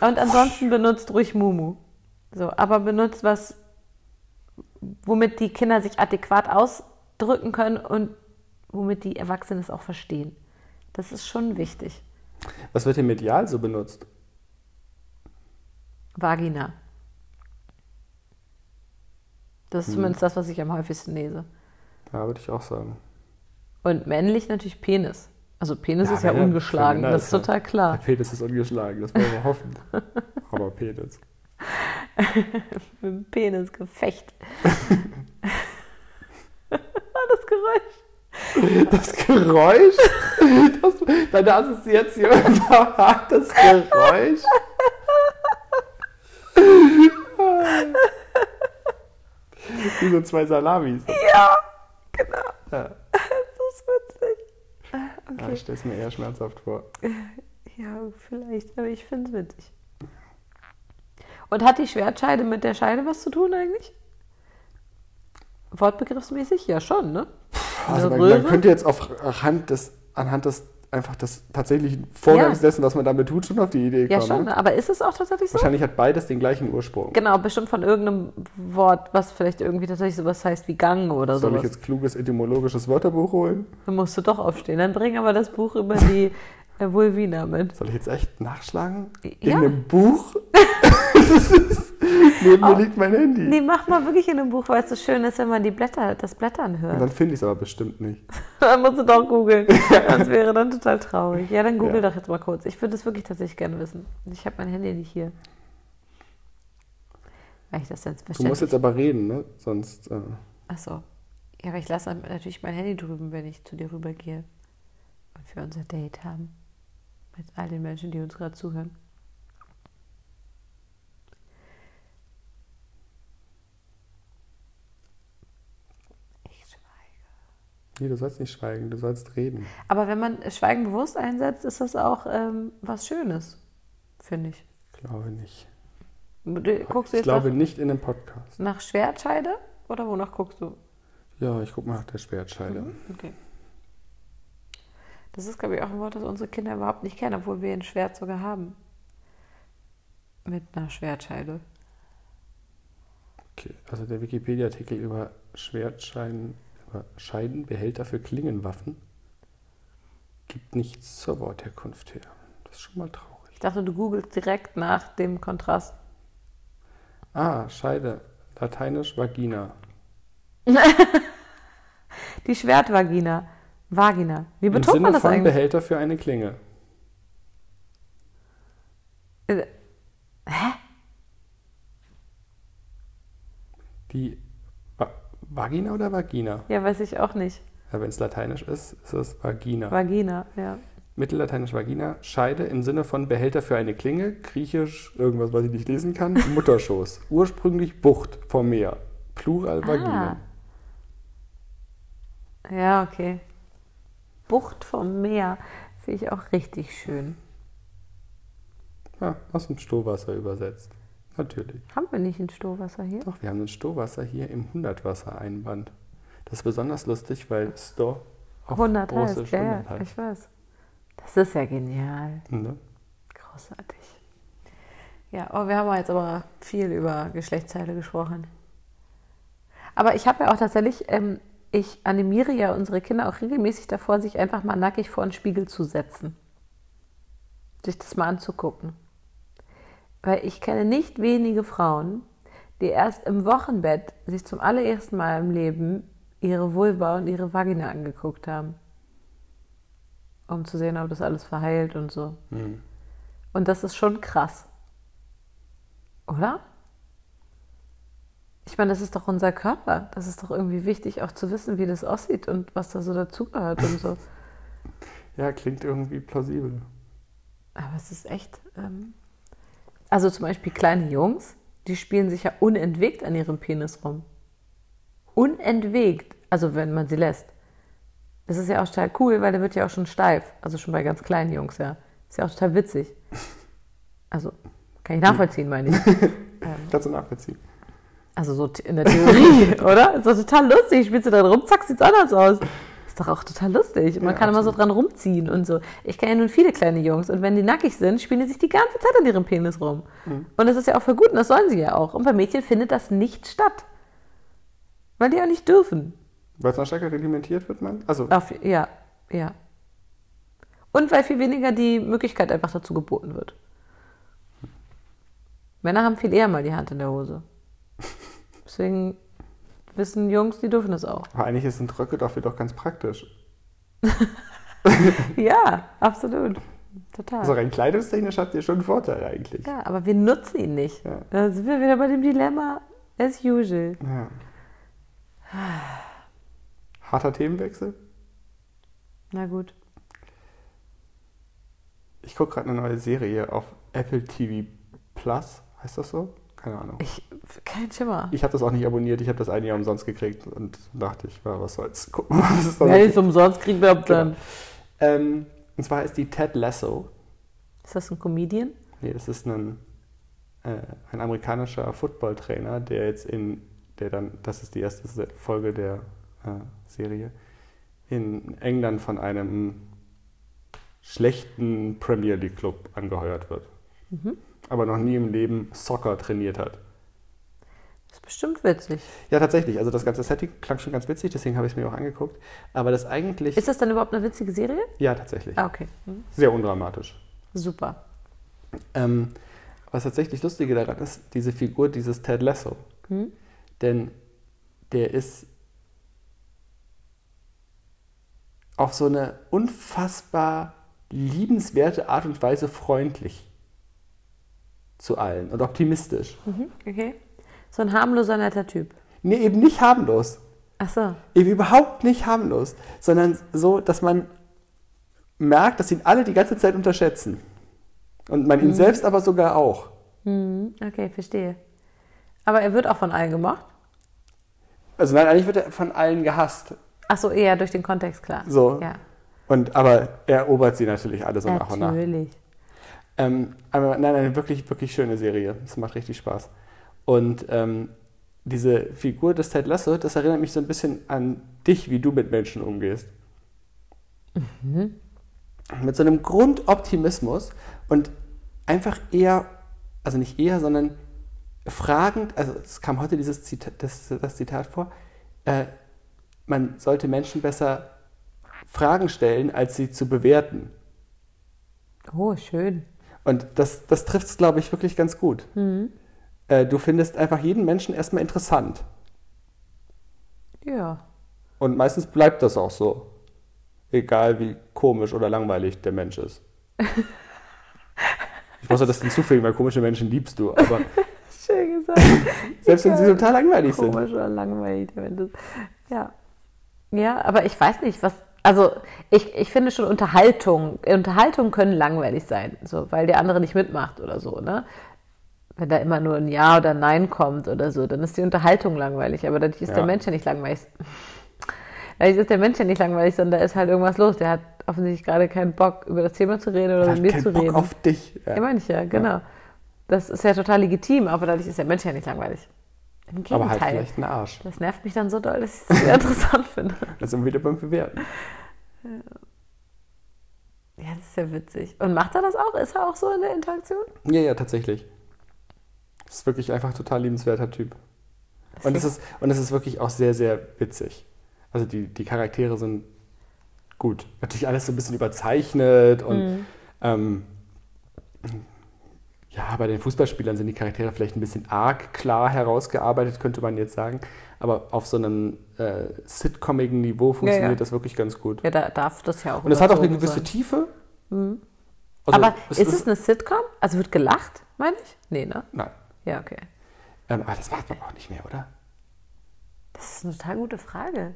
Und ansonsten benutzt ruhig Mumu. So, aber benutzt was, womit die Kinder sich adäquat ausdrücken können und womit die Erwachsenen es auch verstehen. Das ist schon wichtig. Was wird hier medial so benutzt? Vagina. Das ist zumindest das, was ich am häufigsten lese. Ja, würde ich auch sagen. Und männlich natürlich Penis. Also Penis Ja, ist ja ungeschlagen, das ist total Der klar. Penis ist ungeschlagen, das wollen wir hoffen. Aber Penis. Mit dem Penisgefecht. das Geräusch. Das Geräusch? Das, deine Assoziation war das Geräusch? Wie so zwei Salamis. Ja, genau. Ja, Das ist witzig. ja ich stelle es mir eher schmerzhaft vor. Ja, vielleicht, aber ich finde es witzig. Und hat die Schwertscheide mit der Scheide was zu tun eigentlich? Wortbegriffsmäßig? Ja, schon, ne? Also man, man könnte jetzt auf, anhand des, anhand des einfach des tatsächlichen Vorgangs Ja. dessen, was man damit tut, schon auf die Idee Ja, kommen. schon. ne? Aber ist es auch tatsächlich so? Wahrscheinlich hat beides den gleichen Ursprung. Genau, bestimmt von irgendeinem Wort, was vielleicht irgendwie tatsächlich sowas heißt wie Gang oder Soll ich sowas. jetzt kluges etymologisches Wörterbuch holen? Dann musst du doch aufstehen. Dann bring aber das Buch über die äh, Vulvina mit. Soll ich jetzt echt nachschlagen? Ja. In einem Buch? Neben mir liegt mein Handy. Nee, mach mal wirklich in einem Buch, weil es so schön ist, wenn man die Blätter, das Blättern Und hört. dann finde ich es aber bestimmt nicht. Dann musst du doch googeln. Das wäre dann total traurig. Ja, dann google Ja. doch jetzt mal kurz. Ich würde es wirklich tatsächlich gerne wissen. Ich habe mein Handy nicht hier. Weil ich das jetzt Du musst jetzt aber reden, ne? Sonst. Äh, Achso. Ja, aber ich lasse natürlich mein Handy drüben, wenn ich zu dir rübergehe. Und wir unser Date haben. Mit all den Menschen, die uns gerade zuhören. Ich schweige. nee, du sollst nicht schweigen, du sollst reden. Aber wenn man Schweigen bewusst einsetzt, ist das auch ähm, was Schönes, finde ich. Glaube nicht. Du- Guckst du Ich jetzt glaube nach, nicht in einem Podcast. nach Schwertscheide Oder wonach guckst du? Ja, ich guck mal nach der Schwertscheide. Okay. Das ist, glaube ich, auch ein Wort, das unsere Kinder überhaupt nicht kennen, obwohl wir ein Schwert sogar haben. Mit einer Schwertscheide. Okay, also der Wikipedia-Artikel über Schwertscheiden, über Scheidenbehälter für Klingenwaffen gibt nichts zur Wortherkunft her. Das ist schon mal traurig. Ich dachte, du googelst direkt nach dem Kontrast. Ah, Scheide, lateinisch Vagina. Die Schwertvagina. Vagina. Wie Im betont Sinne man das von eigentlich? Behälter für eine Klinge. Äh, Hä? Die Va Vagina oder Vagina? Ja, weiß ich auch nicht. Ja, Wenn es lateinisch ist, ist es Vagina. Vagina, ja. Mittellateinisch Vagina, Scheide im Sinne von Behälter für eine Klinge, griechisch, irgendwas, was ich nicht lesen kann, Mutterschoß. Ursprünglich Bucht vom Meer, Plural Vagina. Ja, okay. Bucht vom Meer. Finde ich auch richtig schön. Ja, aus dem Stohwasser übersetzt. Natürlich. Haben wir nicht ein Stohwasser hier? Doch, wir haben ein Stohwasser hier im Hundertwassereinband. Das ist besonders lustig, weil Sto auf 100 heißt, Russisch ja, 100 ja, heißt. ich weiß. Das ist ja genial. Ne? Großartig. Ja, aber wir haben jetzt aber viel über Geschlechtsteile gesprochen. Aber ich habe ja auch tatsächlich, ähm, ich animiere ja unsere Kinder auch regelmäßig davor, sich einfach mal nackig vor den Spiegel zu setzen. Sich das mal anzugucken. Weil ich kenne nicht wenige Frauen, die erst im Wochenbett sich zum allerersten Mal im Leben ihre Vulva und ihre Vagina angeguckt haben. Um zu sehen, ob das alles verheilt und so. Hm. Und das ist schon krass. Oder? Ich meine, das ist doch unser Körper. Das ist doch irgendwie wichtig, auch zu wissen, wie das aussieht und was da so dazugehört und so. Ja, klingt irgendwie plausibel. Aber es ist echt. Ähm also zum Beispiel kleine Jungs, die spielen sich ja unentwegt an ihrem Penis rum. Unentwegt. Also wenn man sie lässt. Das ist ja auch total cool, weil der wird ja auch schon steif. Also schon bei ganz kleinen Jungs, ja. Ist ja auch total witzig. Also, kann ich nachvollziehen, meine ich. Kannst du nachvollziehen. Also so in der Theorie, oder? Ist doch total lustig. Spielst du da rum, zack, sieht's anders aus. Ist doch auch total lustig. Man Ja, kann immer so dran rumziehen und so. Ich kenne ja nun viele kleine Jungs und wenn die nackig sind, spielen die sich die ganze Zeit an ihrem Penis rum. Mhm. Und das ist ja auch für gut und das sollen sie ja auch. Und bei Mädchen findet das nicht statt. Weil die auch nicht dürfen. Weil es noch stärker reglementiert wird, man? Also, Auf, ja, ja. Und weil viel weniger die Möglichkeit einfach dazu geboten wird. Männer haben viel eher mal die Hand in der Hose. Deswegen wissen Jungs, die dürfen das auch. aber eigentlich sind Röcke dafür doch ganz praktisch. Ja, absolut. Total. Also rein kleidungstechnisch habt ihr schon einen Vorteil eigentlich. ja, aber wir nutzen ihn nicht. Ja. Da sind wir wieder bei dem Dilemma as usual. Ja. Harter Themenwechsel. Na gut. Ich gucke gerade eine neue Serie auf Apple TV Plus. Heißt das so? Keine Ahnung. Ich, kein Schimmer. Ich habe das auch nicht abonniert. Ich habe das ein Jahr umsonst gekriegt und dachte ich, ja, was soll's. Gucken was Wenn ich es umsonst kriege, dann. Genau. ähm, Und zwar ist die Ted Lasso. Ist das ein Comedian? Nee, das ist ein, äh, ein amerikanischer Footballtrainer, der jetzt in, der dann, das ist die erste Folge der äh, Serie, in England von einem schlechten Premier League Club angeheuert wird. Aber noch nie im Leben Soccer trainiert hat. Das ist bestimmt witzig. Ja, tatsächlich. Also das ganze Setting klang schon ganz witzig, deswegen habe ich es mir auch angeguckt. Aber das eigentlich. Ist das dann überhaupt eine witzige Serie? ja, tatsächlich. Ah, okay. Hm. Sehr undramatisch. Super. Ähm, was tatsächlich Lustige daran ist, diese Figur dieses Ted Lasso. Hm? Denn der ist auf so eine unfassbar liebenswerte Art und Weise freundlich zu allen und optimistisch. Mhm. Okay. So ein harmloser, netter Typ. Nee, eben nicht harmlos. Ach so. Eben überhaupt nicht harmlos, sondern so, dass man merkt, dass ihn alle die ganze Zeit unterschätzen. Und man ihn selbst aber sogar auch. Mhm. Okay, verstehe. Aber er wird auch von allen gemacht? Also nein, eigentlich wird er von allen gehasst. Ach so, eher durch den Kontext, klar. So. Ja, Und, aber er erobert sie natürlich alle so nach und nach. natürlich. Ähm, aber nein, eine wirklich, wirklich schöne Serie. Es macht richtig Spaß. Und ähm, diese Figur des Ted Lasso, das erinnert mich so ein bisschen an dich, wie du mit Menschen umgehst. Mit so einem Grundoptimismus und einfach eher, also nicht eher, sondern fragend, also es kam heute dieses Zitat, das, das Zitat vor, äh, man sollte Menschen besser Fragen stellen, als sie zu bewerten. Oh, schön. Und das, das trifft es, glaube ich, wirklich ganz gut. Äh, du findest einfach jeden Menschen erstmal interessant. Ja. Und meistens bleibt das auch so. Egal wie komisch oder langweilig der Mensch ist. Ich muss das hinzufügen, weil komische Menschen liebst du, aber Schön gesagt. selbst wenn sie total langweilig sind. Komisch oder langweilig, wenn das. Ja. Ja, aber ich weiß nicht, was. Also, ich, ich finde schon Unterhaltung. Unterhaltung können langweilig sein, so, weil der andere nicht mitmacht oder so, ne? Wenn da immer nur ein Ja oder Nein kommt oder so, dann ist die Unterhaltung langweilig. Aber dadurch ist Ja. der Mensch ja nicht langweilig. Dadurch ist der Mensch ja nicht langweilig, sondern da ist halt irgendwas los. Der hat offensichtlich gerade keinen Bock, über das Thema zu reden oder Er mit mir zu Bock reden. auf dich. Ja. Ja, meine ich ja, genau. Das ist ja total legitim, aber dadurch ist der Mensch ja nicht langweilig. Im Gegenteil. aber halt vielleicht ein Arsch. Das nervt mich dann so doll, dass ich es sehr interessant finde. Da sind wir wieder beim Bewerten. Ja, das ist ja witzig. Und macht er das auch? Ist er auch so in der Interaktion? Ja, ja, tatsächlich. Das ist wirklich einfach total liebenswerter Typ. Und es, ist, und es ist wirklich auch sehr, sehr witzig. Also die, die Charaktere sind gut. Natürlich alles so ein bisschen überzeichnet und ähm, ja, bei den Fußballspielern sind die Charaktere vielleicht ein bisschen arg klar herausgearbeitet, könnte man jetzt sagen. Aber auf so einem äh, sitcomigen Niveau funktioniert ja. das wirklich ganz gut. Ja, da darf das ja auch. Und es hat auch eine gewisse sein. Tiefe. Also, Aber ist es eine Sitcom? Also wird gelacht, meine ich? Nee, ne? Nein. Ja, okay. Ähm, aber das macht man auch nicht mehr, oder? Das ist eine total gute Frage.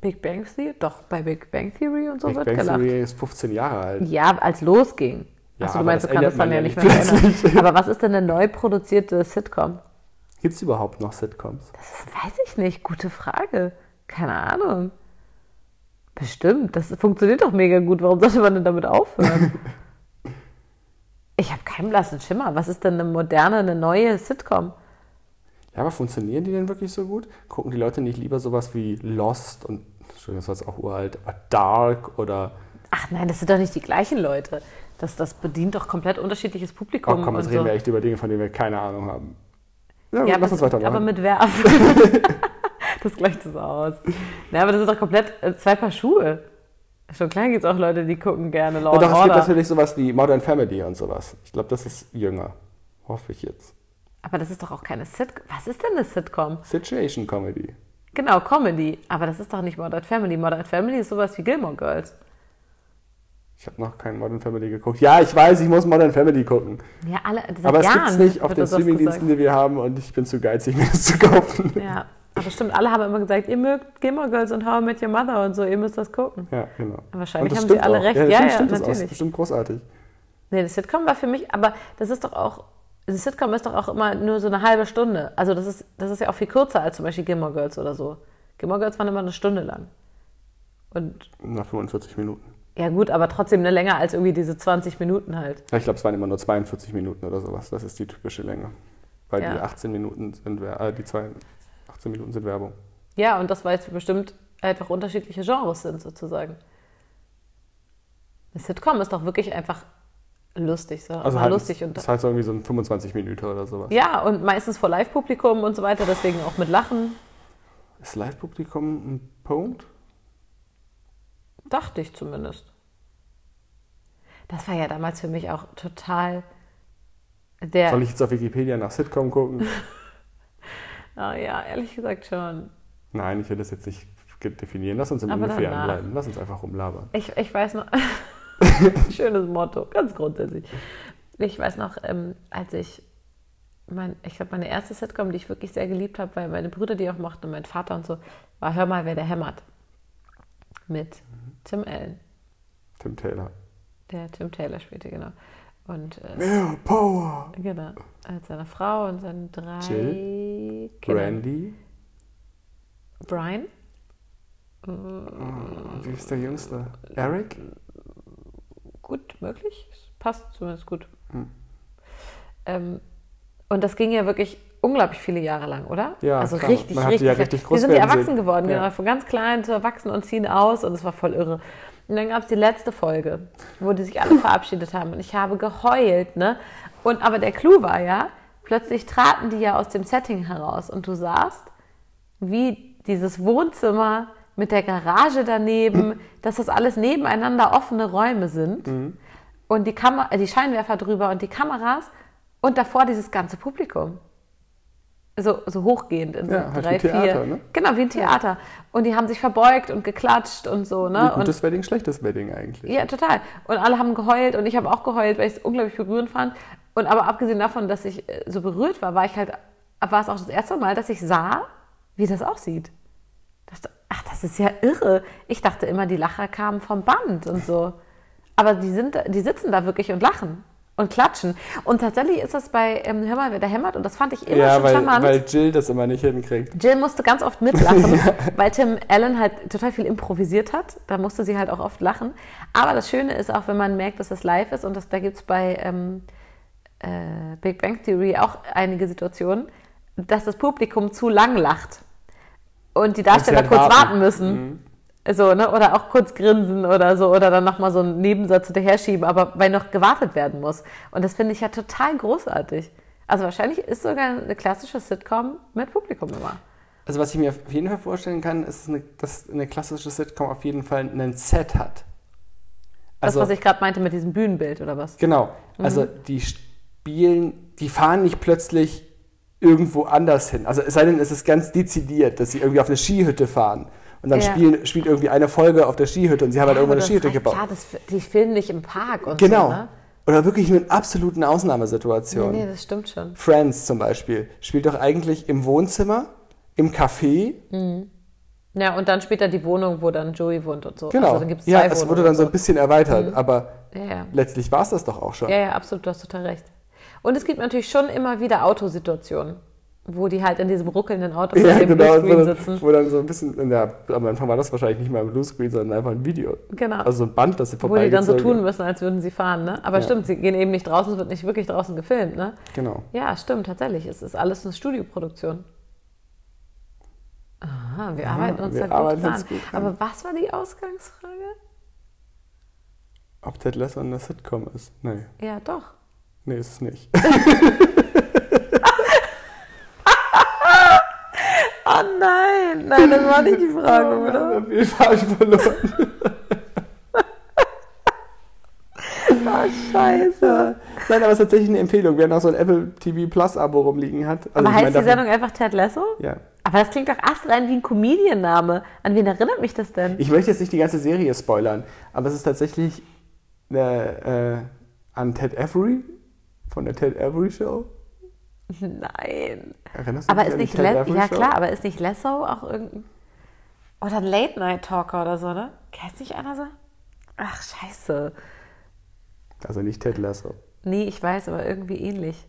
Big Bang Theory? Doch, bei Big Bang Theory und so Big wird Bang gelacht. Theory ist 15 Jahre alt. Ja, als losging. Ja, Achso, du aber meinst, du kannst es dann ja nicht mehr plötzlich. Aber was ist denn eine neu produzierte Sitcom? Gibt es überhaupt noch Sitcoms? Das weiß ich nicht. Gute Frage. Keine Ahnung. Bestimmt. Das funktioniert doch mega gut. Warum sollte man denn damit aufhören? ich habe keinen blassen Schimmer. Was ist denn eine moderne, eine neue Sitcom? Ja, aber funktionieren die denn wirklich so gut? Gucken die Leute nicht lieber sowas wie Lost und, Entschuldigung, das war jetzt auch uralt, aber Dark oder, Ach nein, das sind doch nicht die gleichen Leute. Das, das bedient doch komplett unterschiedliches oh Publikum. komm, jetzt und reden so. wir echt über Dinge, von denen wir keine Ahnung haben. Ja, Ja, lass uns aber, weitermachen. aber mit Werfen. das gleicht das aus. Ja, aber das ist doch komplett äh, zwei Paar Schuhe. Schon klar gibt es auch Leute, die gucken gerne Law ja, doch, es gibt natürlich sowas wie Modern Family und sowas. Ich glaube, das ist jünger. Hoffe ich jetzt. Aber das ist doch auch keine Sitcom. Was ist denn eine Sitcom? Situation Comedy. Genau, Comedy. Aber das ist doch nicht Modern Family. Modern Family ist sowas wie Gilmore Girls. Ich habe noch keinen Modern Family geguckt. Ja, ich weiß, ich muss Modern Family gucken. Ja, alle. Aber es gibt es nicht auf den das Streamingdiensten, die wir haben und ich bin zu geizig, mir das zu kaufen. Ja, aber stimmt, alle haben immer gesagt, ihr mögt Gilmore Girls und How I Met Your Mother und so, ihr müsst das gucken. Ja, genau. Wahrscheinlich Und das haben sie alle auch. recht. Ja, Ja, natürlich ja, stimmt das auch. Das natürlich. ist bestimmt großartig. Nee, das Sitcom war für mich, aber das ist doch auch, eine Sitcom ist doch auch immer nur so eine halbe Stunde. Also das ist, das ist ja auch viel kürzer als zum Beispiel Gilmore Girls oder so. Gilmore Girls waren immer eine Stunde lang. Und Nach 45 Minuten. Ja gut, aber trotzdem eine länger als irgendwie diese 20 Minuten halt. Ja, ich glaube, es waren immer nur 42 Minuten oder sowas. Das ist die typische Länge. Weil die Ja. 18 Minuten sind, äh, die zwei, 18 Minuten sind Werbung. Ja, und das, weil es bestimmt einfach unterschiedliche Genres sind sozusagen. Eine Sitcom ist doch wirklich einfach lustig. So. Also halt, lustig und das ist halt so irgendwie so ein 25 Minuten oder sowas. ja, und meistens vor Live-Publikum und so weiter, deswegen auch mit Lachen. Ist Live-Publikum ein Punkt? Dachte ich zumindest. Das war ja damals für mich auch total der. Soll ich jetzt auf Wikipedia nach Sitcom gucken? Ah, ja, ehrlich gesagt schon. Nein, ich will das jetzt nicht definieren. Lass uns im Aber Ungefähr danach. bleiben. Lass uns einfach rumlabern. Ich, ich weiß noch. Schönes Motto, ganz grundsätzlich. Ich weiß noch, ähm, als ich. Mein, ich glaube, meine erste Sitcom, die ich wirklich sehr geliebt habe, weil meine Brüder die auch mochten und mein Vater und so, war Hör mal, wer der hämmert. Mit Tim Allen. Tim Taylor. Der Tim Taylor spielte, genau. Und äh, Mehr Power! genau, als seine Frau und seine drei Jill, Kinder. Brandy. Brian? Wie ist der Jüngste? Eric? Gut möglich. Passt zumindest gut. Hm. Ähm, und das ging ja wirklich unglaublich viele Jahre lang, oder? Ja, also klar. richtig, richtig. ja richtig die groß sind ja werden sehen. erwachsen geworden, Ja. genau, von ganz klein zu erwachsen und ziehen aus und es war voll irre. Und dann gab es die letzte Folge, wo die sich alle verabschiedet haben und ich habe geheult, ne? Und aber der Clou war ja, plötzlich traten die ja aus dem Setting heraus und du sahst, wie dieses Wohnzimmer mit der Garage daneben, dass das alles nebeneinander offene Räume sind und die, Kamer äh, die Scheinwerfer drüber und die Kameras und davor dieses ganze Publikum. So, so hochgehend in so Ja, halt drei, wie Theater, vier. ne? Genau, wie ein Theater. Und die haben sich verbeugt und geklatscht und so, ne? Wie Und gutes Wedding, schlechtes Wedding eigentlich. ja, total. Und alle haben geheult und ich habe auch geheult, weil ich es unglaublich berührend fand. Und aber abgesehen davon, dass ich äh, so berührt war, war ich halt, war es auch das erste Mal, dass ich sah, wie das aussieht. Ich dachte, ach, das ist ja irre. Ich dachte immer, die Lacher kamen vom Band und so. Aber die, sind, die sitzen da wirklich und lachen und klatschen. Und tatsächlich ist das bei ähm, Hör mal, wer da hämmert. Und das fand ich immer Ja, schon weil, charmant. weil Jill das immer nicht hinkriegt. Jill musste ganz oft mitlachen, weil Tim Allen halt total viel improvisiert hat. Da musste sie halt auch oft lachen. Aber das Schöne ist auch, wenn man merkt, dass das live ist, und das, da gibt es bei ähm, äh, Big Bang Theory auch einige Situationen, dass das Publikum zu lang lacht. Und die Darsteller halt kurz warten. warten müssen. So, ne? Oder auch kurz grinsen oder so, oder dann nochmal so einen Nebensatz hinterher schieben, aber weil noch gewartet werden muss. Und das finde ich ja total großartig. Also wahrscheinlich ist sogar eine klassische Sitcom mit Publikum immer. Also was ich mir auf jeden Fall vorstellen kann, ist, eine, dass eine klassische Sitcom auf jeden Fall einen Set hat. Das, Also, was ich gerade meinte mit diesem Bühnenbild oder was? genau. Also die spielen, die fahren nicht plötzlich irgendwo anders hin. Also es sei denn, es ist ganz dezidiert, dass sie irgendwie auf eine Skihütte fahren. Und dann Ja. spielen, spielt irgendwie eine Folge auf der Skihütte und sie haben halt irgendwo aber eine Skihütte gebaut. Klar, das, die filmen nicht im Park und genau. so, ne? Oder wirklich nur in absoluten Nee, Ausnahmesituationen. nee, das stimmt schon. Friends zum Beispiel spielt doch eigentlich im Wohnzimmer, im Café. Ja, und dann später die Wohnung, wo dann Joey wohnt und so. Genau. Also, dann gibt's ja, zwei es Wohnungen wurde dann so ein bisschen erweitert, aber Ja, ja. letztlich war es das doch auch schon. ja, ja, absolut, du hast total recht. Und es gibt natürlich schon immer wieder Autosituationen, wo die halt in diesem ruckelnden Auto vor Ja, dem genau, Bluescreen wo, sitzen. wo dann so ein bisschen, ja, am Anfang war das wahrscheinlich nicht mal ein Bluescreen, sondern einfach ein Video. Genau. Also so ein Band, das sie Wo die dann so tun müssen, als würden sie fahren, ne? Aber Ja. stimmt, sie gehen eben nicht draußen, es wird nicht wirklich draußen gefilmt, ne? Genau. Ja, stimmt, tatsächlich. Es ist alles eine Studioproduktion. Aha, wir arbeiten uns wir da gut arbeiten ran. uns gut ran. Aber was war die Ausgangsfrage? Ob Ted Lasso eine Sitcom ist? Nee. Ja, doch. Nee, ist es nicht. nein, nein, das war nicht die Frage, oder? Auf jeden Fall verloren. Oh, scheiße. Nein, aber es ist tatsächlich eine Empfehlung. Wer noch so ein Apple TV Plus Abo rumliegen hat. Also Aber heißt meine, die Sendung einfach Ted Lasso? Ja. Aber das klingt doch astrein wie ein Comedian-Name. An wen erinnert mich das denn? Ich möchte jetzt nicht die ganze Serie spoilern, aber es ist tatsächlich eine, äh, an Ted Avery von der Ted Avery Show. Nein. Erinnerst du Aber dich ist nicht Le ja klar, aber ist nicht Lasso auch irgendein oder ein Late Night Talker oder so, ne? Kennt nicht einer so? Ach scheiße. Also nicht Ted Lasso. Nee, ich weiß, aber irgendwie ähnlich.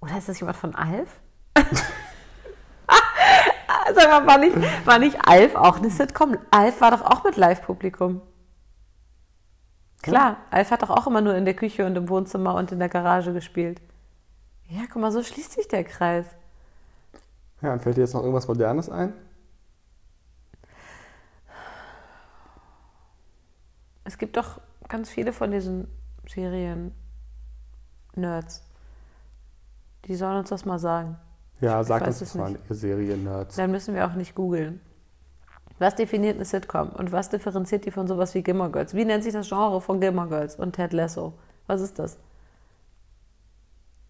Oder ist das jemand von Alf? Sag mal, war nicht, war nicht Alf auch eine Sitcom? Alf war doch auch mit Live-Publikum. Klar, Alf hat doch auch immer nur in der Küche und im Wohnzimmer und in der Garage gespielt. Ja, guck mal, so schließt sich der Kreis. Ja, und fällt dir jetzt noch irgendwas Modernes ein? Es gibt doch ganz viele von diesen Serien-Nerds. Die sollen uns das mal sagen. Ja, Ich sag uns das mal, ihr Serien-Nerds. Dann müssen wir auch nicht googeln. Was definiert eine Sitcom und was differenziert die von sowas wie Gilmore Girls? Wie nennt sich das Genre von Gilmore Girls und Ted Lasso? Was ist das?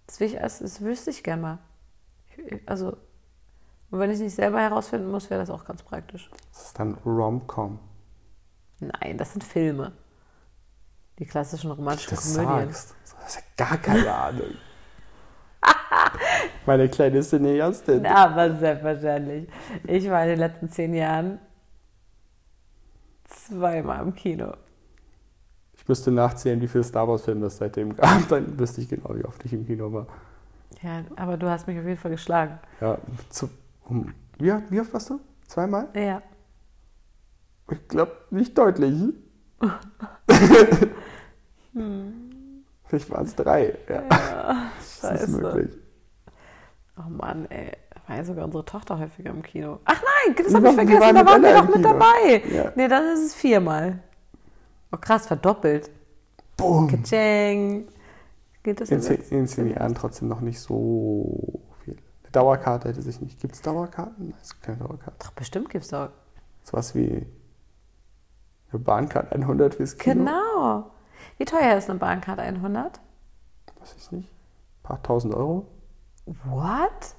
Das, will ich, das, das wüsste ich gerne mal. Also, und wenn ich es nicht selber herausfinden muss, wäre das auch ganz praktisch. Das ist dann Rom-Com. Nein, das sind Filme. Die klassischen romantischen das Komödien. sagst. Du hast ja gar keine Ahnung. Meine kleine Cineastin. Ja, aber selbstverständlich. Ich war in den letzten zehn Jahren zweimal im Kino. Ich müsste nachzählen, wie viele Star Wars-Filme es seitdem gab. Dann wüsste ich genau, wie oft ich im Kino war. Ja, aber du hast mich auf jeden Fall geschlagen. Ja, zu, wie, wie oft warst du? Zweimal? Ja. Ich glaube, nicht deutlich. Vielleicht waren es drei. Ja, das ist Scheiße. möglich. Oh Mann, ey. War ja sogar unsere Tochter häufiger im Kino. Ach nein, das habe ich vergessen. Da waren wir doch mit dabei. Ja. Nee, dann ist es viermal. Oh krass, verdoppelt. Boom. Kitscheng. Geht das In, jetzt? zehn- in zehn Jahren trotzdem noch nicht so viel. Eine Dauerkarte hätte sich nicht. Gibt es Dauerkarten? Nein, es gibt keine Dauerkarte. Doch, bestimmt gibt's doch. Sowas wie eine Bahncard 100 fürs Kino. Genau. Wie teuer ist eine Bahncard 100? Weiß ich nicht. Ein paar tausend Euro. What?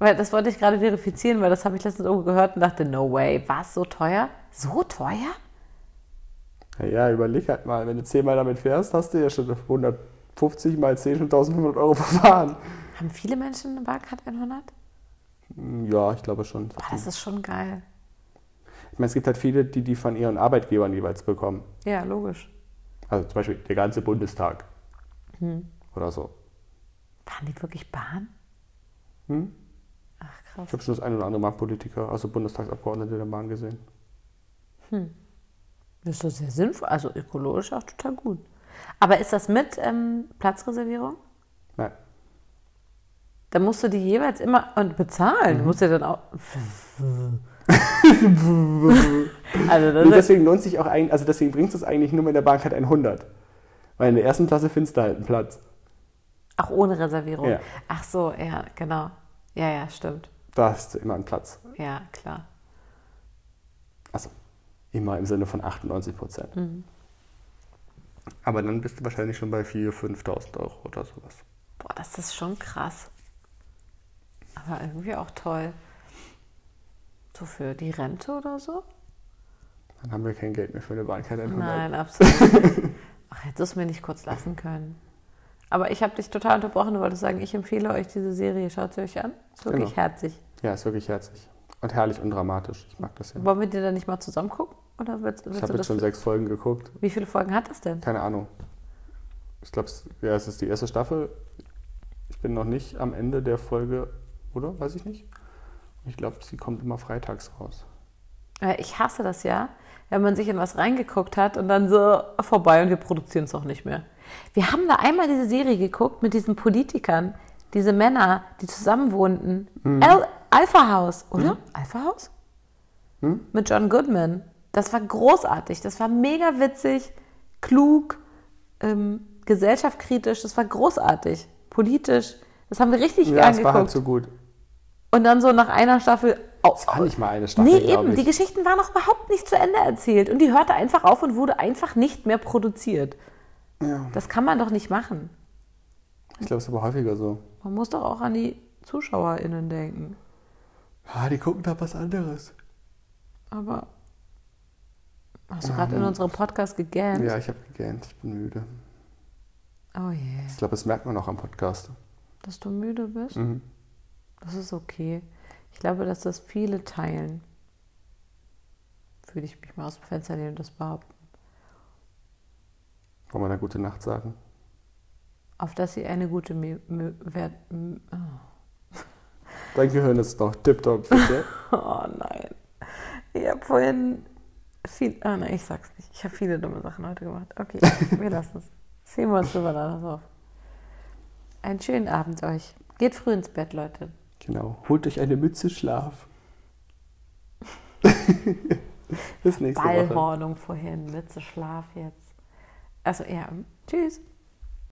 Weil das wollte ich gerade verifizieren, weil das habe ich letztens irgendwo gehört und dachte, no way, was so teuer? So teuer? Naja, überleg halt mal, wenn du zehnmal damit fährst, hast du ja schon 150 mal 10 schon 1500 Euro verfahren. Haben viele Menschen eine Bahncard 100? Ja, ich glaube schon. Boah, das ist schon geil. Ich meine, es gibt halt viele, die die von ihren Arbeitgebern jeweils bekommen. Ja, logisch. Also zum Beispiel der ganze Bundestag. Hm. Oder so. Fahren die wirklich Bahn? Hm? Ach, krass. Ich habe schon das ein oder andere Mal Politiker, also Bundestagsabgeordnete der Bahn gesehen. Das ist doch sehr sinnvoll. Also ökologisch auch total gut. Aber ist das mit ähm, Platzreservierung? Nein. Da musst du die jeweils immer und bezahlen. Du musst ja dann auch. also das ist, deswegen lohnt sich auch eigentlich, also deswegen bringst du es eigentlich nur mit der Bahncard 100. Weil in der ersten Klasse findest du halt einen Platz. auch ohne Reservierung. Ja. Ach so, ja, genau. Ja, ja, stimmt. Da hast du immer einen Platz. Ja, klar. Immer im Sinne von 98 Prozent. Aber dann bist du wahrscheinlich schon bei 4.000, 5.000 Euro oder sowas. Boah, das ist schon krass. Aber irgendwie auch toll. So für die Rente oder so? Dann haben wir kein Geld mehr für eine Bahncard 100. Nein, absolut nicht. Ach, hättest du es mir nicht kurz lassen können. Aber ich habe dich total unterbrochen. Du wolltest sagen, ich empfehle euch diese Serie. Schaut sie euch an. Ist wirklich Genau. herzig. Ja, ist wirklich herzig. Und herrlich und dramatisch. Ich mag das ja. Wollen wir dir dann nicht mal zusammen gucken? Oder willst, willst Ich habe jetzt schon sechs Folgen geguckt. Wie viele Folgen hat das denn? Keine Ahnung. Ich glaube, ja, es ist die erste Staffel. Ich bin noch nicht am Ende der Folge, oder? Weiß ich nicht. Ich glaube, sie kommt immer freitags raus. Ich hasse das ja, wenn man sich in was reingeguckt hat und dann so vorbei und wir produzieren es auch nicht mehr. Wir haben da einmal diese Serie geguckt mit diesen Politikern, diese Männer, die zusammen wohnten. Al Alpha House, oder? Alpha House? Mit John Goodman. Das war großartig. Das war mega witzig, klug, ähm, gesellschaftskritisch. Das war großartig. Politisch. Das haben wir richtig Ja, gern es war halt so gut. Und dann so nach einer Staffel. Oh, Es war nicht mal eine Staffel, Nee, eben. ich. Die Geschichten waren noch überhaupt nicht zu Ende erzählt. Und die hörte einfach auf und wurde einfach nicht mehr produziert. Ja. Das kann man doch nicht machen. Ich glaube, es ist aber häufiger so. Man muss doch auch an die ZuschauerInnen denken. Ah, die gucken da was anderes. Aber hast du gerade in unserem Podcast gegähnt? Ja, ich habe gegähnt. Ich bin müde. Oh je. Ich glaube, das merkt man auch am Podcast. Dass du müde bist? Mhm. Das ist okay. Ich glaube, dass das viele teilen. Würde ich mich mal aus dem Fenster lehnen und das behaupten. Wollen wir da gute Nacht sagen? Auf dass sie eine gute Mü oh. Dein Gehirn ist noch tipptopp, bitte. oh nein. Ich habe vorhin viel. Ah nein, ich sag's nicht. Ich habe viele dumme Sachen heute gemacht. Okay, wir lassen es. Sehen wir uns drüber nachher auf. Einen schönen Abend euch. Geht früh ins Bett, Leute. genau. Holt euch eine Mütze Schlaf. Bis nächste Woche. Ballhornung vorhin, Mütze, Schlaf jetzt. Also ja, tschüss.